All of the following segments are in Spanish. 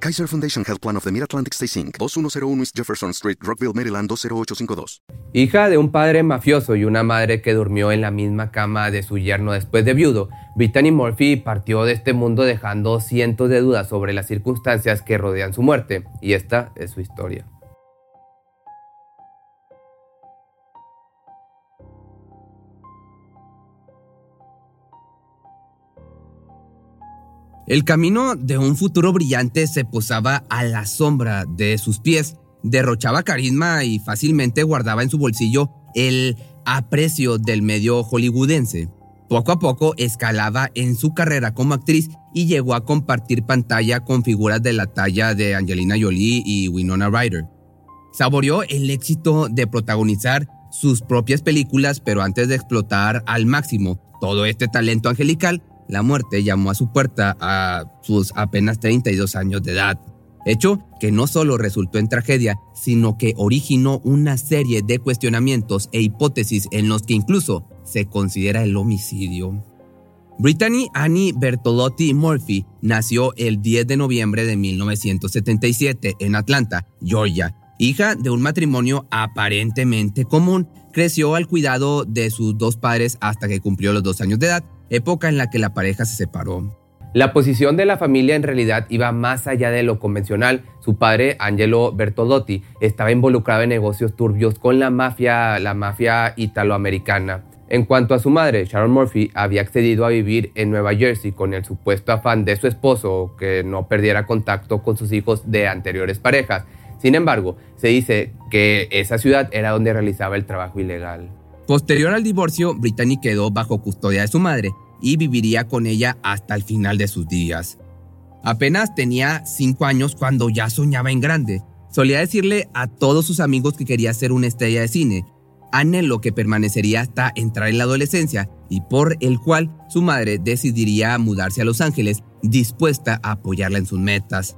Kaiser Foundation Health Plan of the Mid-Atlantic Stay Inc., 2101 East Jefferson Street, Rockville, Maryland 20852. Hija de un padre mafioso y una madre que durmió en la misma cama de su yerno después de viudo, Brittany Murphy partió de este mundo dejando cientos de dudas sobre las circunstancias que rodean su muerte, y esta es su historia. El camino de un futuro brillante se posaba a la sombra de sus pies, derrochaba carisma y fácilmente guardaba en su bolsillo el aprecio del medio hollywoodense. Poco a poco escalaba en su carrera como actriz y llegó a compartir pantalla con figuras de la talla de Angelina Jolie y Winona Ryder. Saboreó el éxito de protagonizar sus propias películas, pero antes de explotar al máximo todo este talento angelical, la muerte llamó a su puerta a sus apenas 32 años de edad. Hecho que no solo resultó en tragedia, sino que originó una serie de cuestionamientos e hipótesis en los que incluso se considera el homicidio. Brittany Annie Bertolotti Murphy nació el 10 de noviembre de 1977 en Atlanta, Georgia. Hija de un matrimonio aparentemente común, creció al cuidado de sus dos padres hasta que cumplió los dos años de edad época en la que la pareja se separó. La posición de la familia en realidad iba más allá de lo convencional. Su padre, Angelo Bertolotti, estaba involucrado en negocios turbios con la mafia, la mafia italoamericana. En cuanto a su madre, Sharon Murphy había accedido a vivir en Nueva Jersey con el supuesto afán de su esposo que no perdiera contacto con sus hijos de anteriores parejas. Sin embargo, se dice que esa ciudad era donde realizaba el trabajo ilegal. Posterior al divorcio, Brittany quedó bajo custodia de su madre y viviría con ella hasta el final de sus días. Apenas tenía cinco años cuando ya soñaba en grande. Solía decirle a todos sus amigos que quería ser una estrella de cine, anhelo que permanecería hasta entrar en la adolescencia y por el cual su madre decidiría mudarse a Los Ángeles dispuesta a apoyarla en sus metas.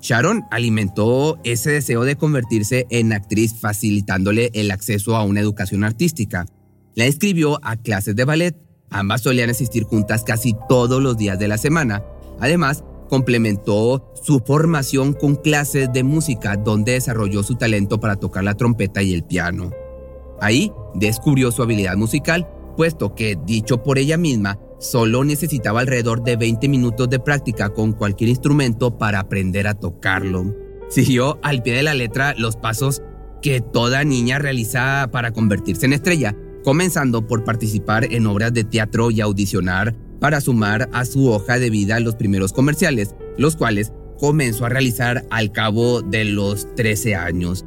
Sharon alimentó ese deseo de convertirse en actriz facilitándole el acceso a una educación artística. La inscribió a clases de ballet. Ambas solían asistir juntas casi todos los días de la semana. Además, complementó su formación con clases de música donde desarrolló su talento para tocar la trompeta y el piano. Ahí descubrió su habilidad musical, puesto que, dicho por ella misma, Solo necesitaba alrededor de 20 minutos de práctica con cualquier instrumento para aprender a tocarlo. Siguió al pie de la letra los pasos que toda niña realiza para convertirse en estrella, comenzando por participar en obras de teatro y audicionar para sumar a su hoja de vida los primeros comerciales, los cuales comenzó a realizar al cabo de los 13 años.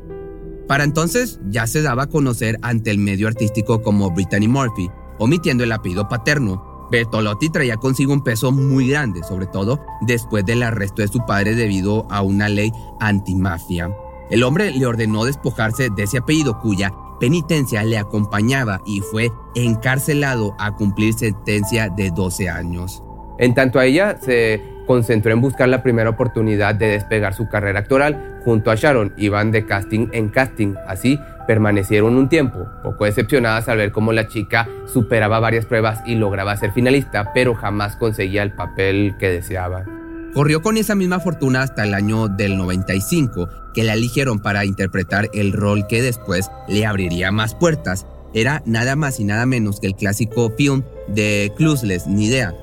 Para entonces ya se daba a conocer ante el medio artístico como Brittany Murphy, omitiendo el apellido paterno, Bertolotti traía consigo un peso muy grande, sobre todo después del arresto de su padre debido a una ley antimafia. El hombre le ordenó despojarse de ese apellido cuya penitencia le acompañaba y fue encarcelado a cumplir sentencia de 12 años. En tanto a ella se concentró en buscar la primera oportunidad de despegar su carrera actoral. Junto a Sharon iban de casting en casting. Así permanecieron un tiempo, poco decepcionadas al ver cómo la chica superaba varias pruebas y lograba ser finalista, pero jamás conseguía el papel que deseaba. Corrió con esa misma fortuna hasta el año del 95, que la eligieron para interpretar el rol que después le abriría más puertas. Era nada más y nada menos que el clásico film de Clueless, Ni Idea,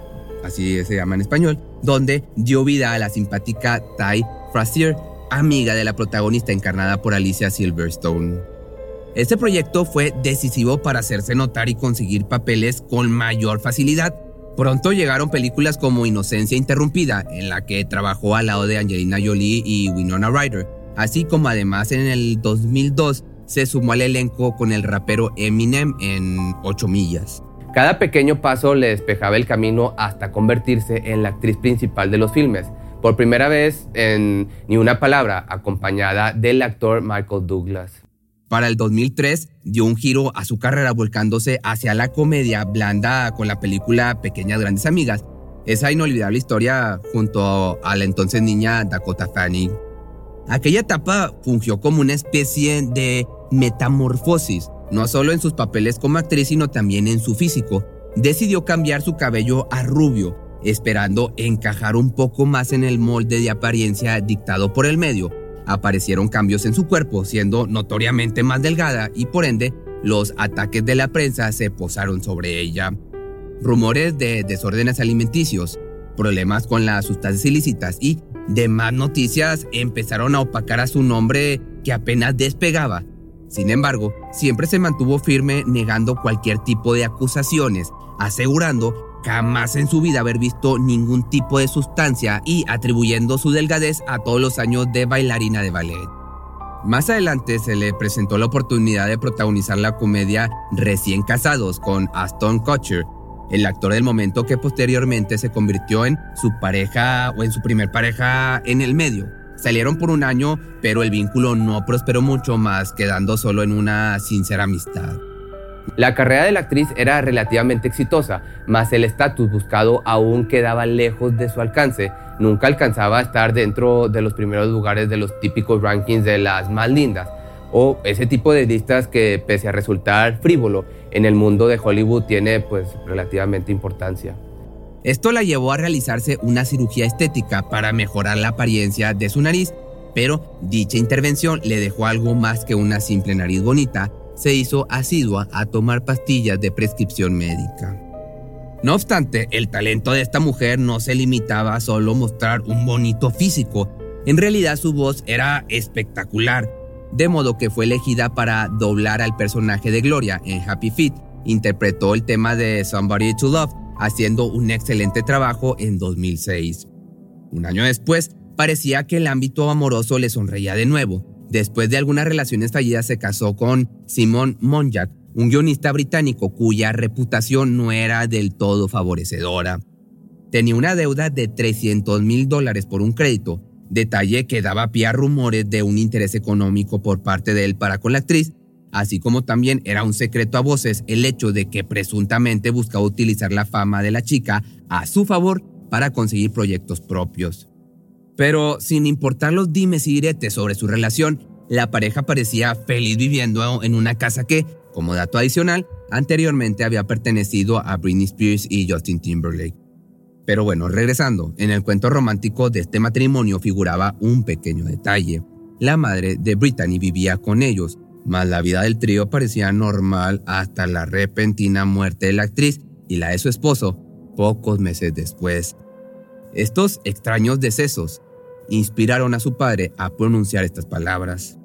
así se llama en español, donde dio vida a la simpática Ty Frazier, amiga de la protagonista encarnada por Alicia Silverstone. Este proyecto fue decisivo para hacerse notar y conseguir papeles con mayor facilidad. Pronto llegaron películas como Inocencia Interrumpida, en la que trabajó al lado de Angelina Jolie y Winona Ryder, así como además en el 2002 se sumó al elenco con el rapero Eminem en 8 millas. Cada pequeño paso le despejaba el camino hasta convertirse en la actriz principal de los filmes, por primera vez en Ni una palabra, acompañada del actor Michael Douglas. Para el 2003 dio un giro a su carrera volcándose hacia la comedia blanda con la película Pequeñas Grandes Amigas, esa inolvidable historia junto a la entonces niña Dakota Fanning. Aquella etapa fungió como una especie de metamorfosis, no solo en sus papeles como actriz, sino también en su físico. Decidió cambiar su cabello a rubio, esperando encajar un poco más en el molde de apariencia dictado por el medio. Aparecieron cambios en su cuerpo, siendo notoriamente más delgada y por ende los ataques de la prensa se posaron sobre ella. Rumores de desórdenes alimenticios, problemas con las sustancias ilícitas y demás noticias empezaron a opacar a su nombre que apenas despegaba. Sin embargo, siempre se mantuvo firme negando cualquier tipo de acusaciones, asegurando jamás en su vida haber visto ningún tipo de sustancia y atribuyendo su delgadez a todos los años de bailarina de ballet. Más adelante se le presentó la oportunidad de protagonizar la comedia Recién casados con Aston Kutcher, el actor del momento que posteriormente se convirtió en su pareja o en su primer pareja en el medio. Salieron por un año, pero el vínculo no prosperó mucho más, quedando solo en una sincera amistad. La carrera de la actriz era relativamente exitosa, mas el estatus buscado aún quedaba lejos de su alcance. Nunca alcanzaba a estar dentro de los primeros lugares de los típicos rankings de las más lindas, o ese tipo de listas que pese a resultar frívolo, en el mundo de Hollywood tiene pues relativamente importancia. Esto la llevó a realizarse una cirugía estética para mejorar la apariencia de su nariz, pero dicha intervención le dejó algo más que una simple nariz bonita, se hizo asidua a tomar pastillas de prescripción médica. No obstante, el talento de esta mujer no se limitaba a solo mostrar un bonito físico, en realidad su voz era espectacular, de modo que fue elegida para doblar al personaje de Gloria en Happy Feet, interpretó el tema de Somebody to Love, haciendo un excelente trabajo en 2006. Un año después, parecía que el ámbito amoroso le sonreía de nuevo. Después de algunas relaciones fallidas se casó con Simon Monjack, un guionista británico cuya reputación no era del todo favorecedora. Tenía una deuda de 300 mil dólares por un crédito, detalle que daba pie a rumores de un interés económico por parte de él para con la actriz, así como también era un secreto a voces el hecho de que presuntamente buscaba utilizar la fama de la chica a su favor para conseguir proyectos propios. Pero sin importar los dimes y diretes sobre su relación, la pareja parecía feliz viviendo en una casa que, como dato adicional, anteriormente había pertenecido a Britney Spears y Justin Timberlake. Pero bueno, regresando, en el cuento romántico de este matrimonio figuraba un pequeño detalle. La madre de Brittany vivía con ellos, mas la vida del trío parecía normal hasta la repentina muerte de la actriz y la de su esposo pocos meses después. Estos extraños decesos inspiraron a su padre a pronunciar estas palabras.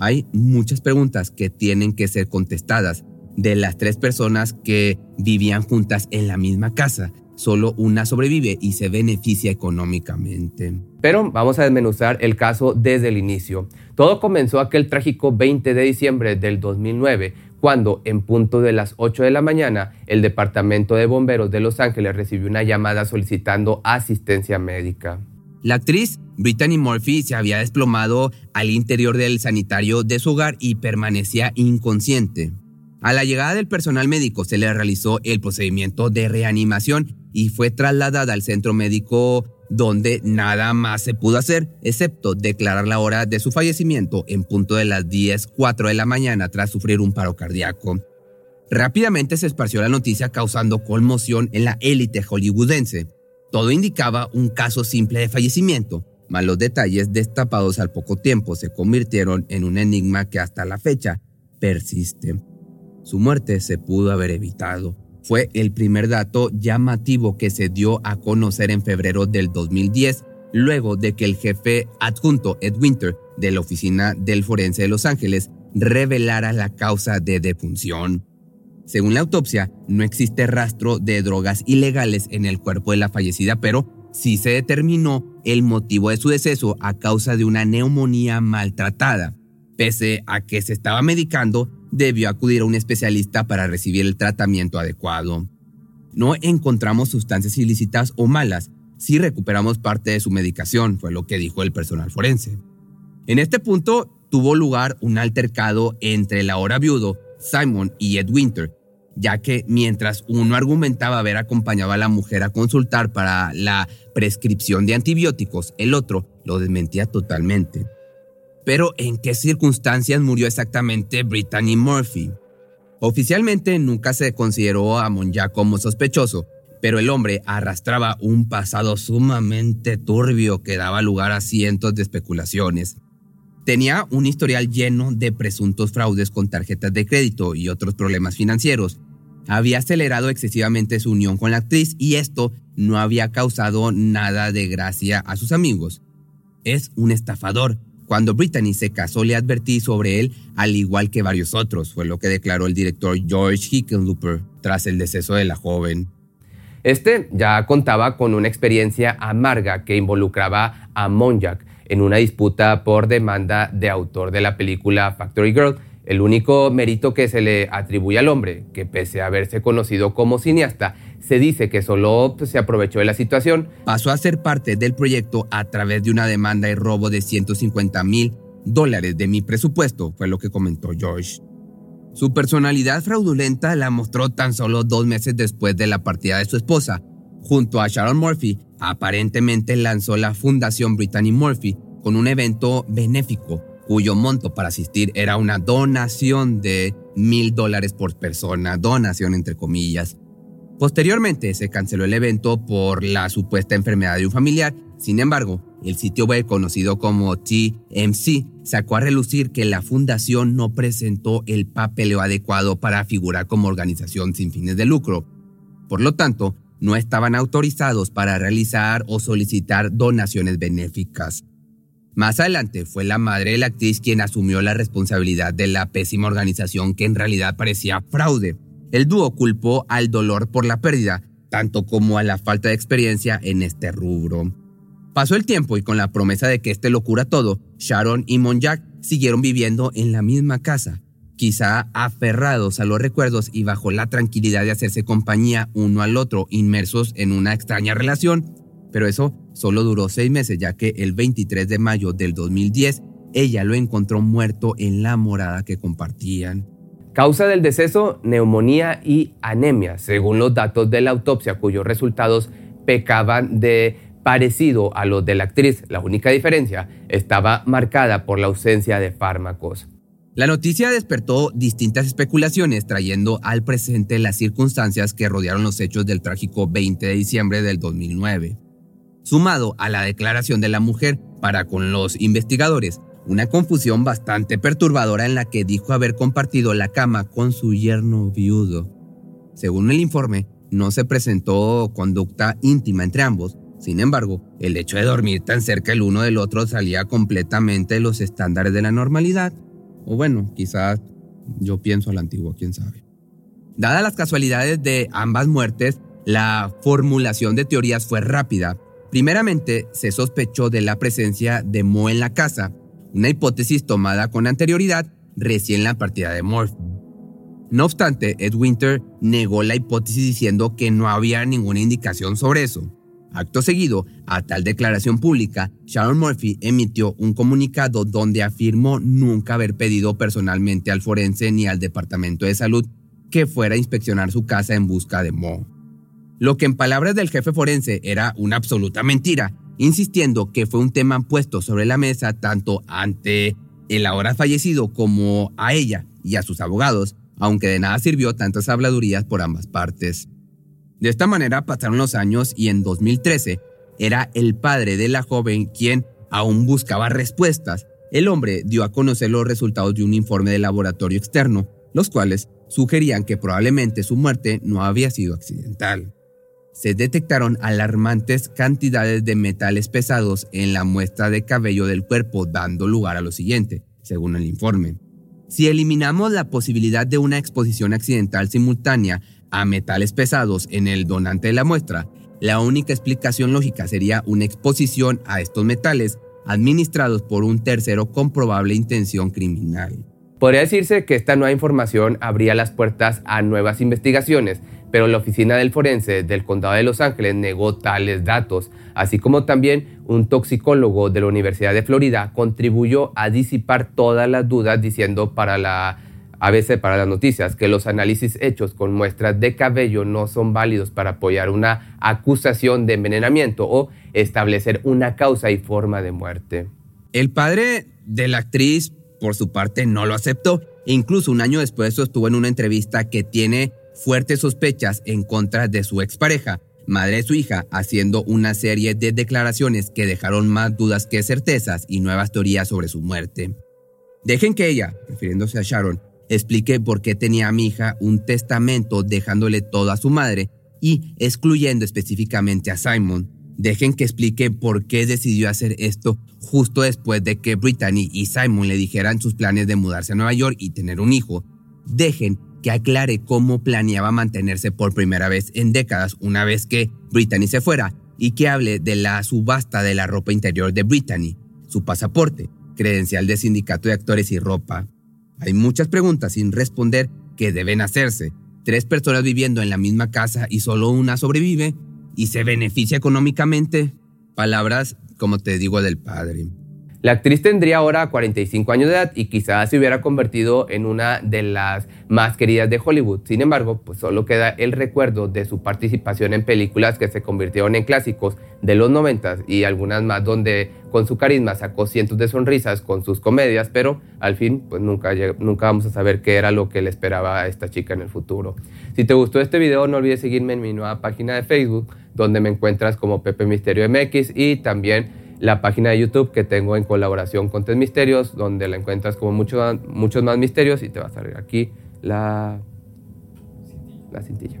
Hay muchas preguntas que tienen que ser contestadas de las tres personas que vivían juntas en la misma casa solo una sobrevive y se beneficia económicamente. Pero vamos a desmenuzar el caso desde el inicio. Todo comenzó aquel trágico 20 de diciembre del 2009, cuando en punto de las 8 de la mañana el Departamento de Bomberos de Los Ángeles recibió una llamada solicitando asistencia médica. La actriz Brittany Murphy se había desplomado al interior del sanitario de su hogar y permanecía inconsciente. A la llegada del personal médico se le realizó el procedimiento de reanimación y fue trasladada al centro médico donde nada más se pudo hacer, excepto declarar la hora de su fallecimiento en punto de las 10.04 de la mañana tras sufrir un paro cardíaco. Rápidamente se esparció la noticia causando conmoción en la élite hollywoodense. Todo indicaba un caso simple de fallecimiento, mas los detalles destapados al poco tiempo se convirtieron en un enigma que hasta la fecha persiste. Su muerte se pudo haber evitado fue el primer dato llamativo que se dio a conocer en febrero del 2010, luego de que el jefe adjunto Ed Winter de la Oficina del Forense de Los Ángeles revelara la causa de defunción. Según la autopsia, no existe rastro de drogas ilegales en el cuerpo de la fallecida, pero sí se determinó el motivo de su deceso a causa de una neumonía maltratada. Pese a que se estaba medicando, debió acudir a un especialista para recibir el tratamiento adecuado. No encontramos sustancias ilícitas o malas, si recuperamos parte de su medicación, fue lo que dijo el personal forense. En este punto, tuvo lugar un altercado entre el ahora viudo Simon y Ed Winter, ya que mientras uno argumentaba haber acompañado a la mujer a consultar para la prescripción de antibióticos, el otro lo desmentía totalmente. Pero ¿en qué circunstancias murió exactamente Brittany Murphy? Oficialmente nunca se consideró a Monja como sospechoso, pero el hombre arrastraba un pasado sumamente turbio que daba lugar a cientos de especulaciones. Tenía un historial lleno de presuntos fraudes con tarjetas de crédito y otros problemas financieros. Había acelerado excesivamente su unión con la actriz y esto no había causado nada de gracia a sus amigos. Es un estafador. Cuando Brittany se casó le advertí sobre él, al igual que varios otros, fue lo que declaró el director George Hickenlooper tras el deceso de la joven. Este ya contaba con una experiencia amarga que involucraba a Monjak en una disputa por demanda de autor de la película Factory Girl. El único mérito que se le atribuye al hombre, que pese a haberse conocido como cineasta, se dice que solo se aprovechó de la situación. Pasó a ser parte del proyecto a través de una demanda y robo de 150 mil dólares de mi presupuesto, fue lo que comentó George. Su personalidad fraudulenta la mostró tan solo dos meses después de la partida de su esposa. Junto a Sharon Murphy, aparentemente lanzó la Fundación Brittany Murphy con un evento benéfico, cuyo monto para asistir era una donación de mil dólares por persona, donación entre comillas. Posteriormente se canceló el evento por la supuesta enfermedad de un familiar, sin embargo, el sitio web conocido como TMC sacó a relucir que la fundación no presentó el papeleo adecuado para figurar como organización sin fines de lucro. Por lo tanto, no estaban autorizados para realizar o solicitar donaciones benéficas. Más adelante fue la madre de la actriz quien asumió la responsabilidad de la pésima organización que en realidad parecía fraude. El dúo culpó al dolor por la pérdida, tanto como a la falta de experiencia en este rubro. Pasó el tiempo y con la promesa de que este lo cura todo, Sharon y Monjack siguieron viviendo en la misma casa, quizá aferrados a los recuerdos y bajo la tranquilidad de hacerse compañía uno al otro, inmersos en una extraña relación. Pero eso solo duró seis meses, ya que el 23 de mayo del 2010 ella lo encontró muerto en la morada que compartían. Causa del deceso, neumonía y anemia, según los datos de la autopsia, cuyos resultados pecaban de parecido a los de la actriz. La única diferencia estaba marcada por la ausencia de fármacos. La noticia despertó distintas especulaciones trayendo al presente las circunstancias que rodearon los hechos del trágico 20 de diciembre del 2009. Sumado a la declaración de la mujer para con los investigadores, una confusión bastante perturbadora en la que dijo haber compartido la cama con su yerno viudo. Según el informe, no se presentó conducta íntima entre ambos, sin embargo, el hecho de dormir tan cerca el uno del otro salía completamente de los estándares de la normalidad. O bueno, quizás yo pienso a la antigua, quién sabe. Dadas las casualidades de ambas muertes, la formulación de teorías fue rápida. Primeramente, se sospechó de la presencia de Mo en la casa, una hipótesis tomada con anterioridad recién la partida de Morph. No obstante, Ed Winter negó la hipótesis diciendo que no había ninguna indicación sobre eso. Acto seguido a tal declaración pública, Sharon Murphy emitió un comunicado donde afirmó nunca haber pedido personalmente al forense ni al Departamento de Salud que fuera a inspeccionar su casa en busca de Mo. Lo que en palabras del jefe forense era una absoluta mentira, insistiendo que fue un tema puesto sobre la mesa tanto ante el ahora fallecido como a ella y a sus abogados, aunque de nada sirvió tantas habladurías por ambas partes. De esta manera pasaron los años y en 2013 era el padre de la joven quien aún buscaba respuestas. El hombre dio a conocer los resultados de un informe de laboratorio externo, los cuales sugerían que probablemente su muerte no había sido accidental. Se detectaron alarmantes cantidades de metales pesados en la muestra de cabello del cuerpo, dando lugar a lo siguiente, según el informe. Si eliminamos la posibilidad de una exposición accidental simultánea a metales pesados en el donante de la muestra, la única explicación lógica sería una exposición a estos metales administrados por un tercero con probable intención criminal. Podría decirse que esta nueva información abría las puertas a nuevas investigaciones, pero la oficina del forense del condado de Los Ángeles negó tales datos, así como también un toxicólogo de la Universidad de Florida contribuyó a disipar todas las dudas diciendo para la ABC para las noticias que los análisis hechos con muestras de cabello no son válidos para apoyar una acusación de envenenamiento o establecer una causa y forma de muerte. El padre de la actriz, por su parte, no lo aceptó. Incluso un año después sostuvo en una entrevista que tiene fuertes sospechas en contra de su expareja, madre de su hija, haciendo una serie de declaraciones que dejaron más dudas que certezas y nuevas teorías sobre su muerte. Dejen que ella, refiriéndose a Sharon, explique por qué tenía a mi hija un testamento dejándole todo a su madre y excluyendo específicamente a Simon. Dejen que explique por qué decidió hacer esto justo después de que Brittany y Simon le dijeran sus planes de mudarse a Nueva York y tener un hijo. Dejen que aclare cómo planeaba mantenerse por primera vez en décadas una vez que Brittany se fuera y que hable de la subasta de la ropa interior de Brittany, su pasaporte, credencial de sindicato de actores y ropa. Hay muchas preguntas sin responder que deben hacerse. Tres personas viviendo en la misma casa y solo una sobrevive y se beneficia económicamente. Palabras, como te digo, del padre. La actriz tendría ahora 45 años de edad y quizás se hubiera convertido en una de las más queridas de Hollywood. Sin embargo, pues solo queda el recuerdo de su participación en películas que se convirtieron en clásicos de los 90 y algunas más donde con su carisma sacó cientos de sonrisas con sus comedias, pero al fin pues nunca, nunca vamos a saber qué era lo que le esperaba a esta chica en el futuro. Si te gustó este video, no olvides seguirme en mi nueva página de Facebook, donde me encuentras como Pepe Misterio MX y también la página de YouTube que tengo en colaboración con Test Misterios, donde la encuentras como muchos muchos más misterios y te va a salir aquí la, la cintilla.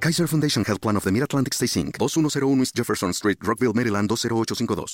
Kaiser Foundation Health Plan of the Mid-Atlantic Stay Inc. 2101 East Jefferson Street, Rockville, Maryland 20852.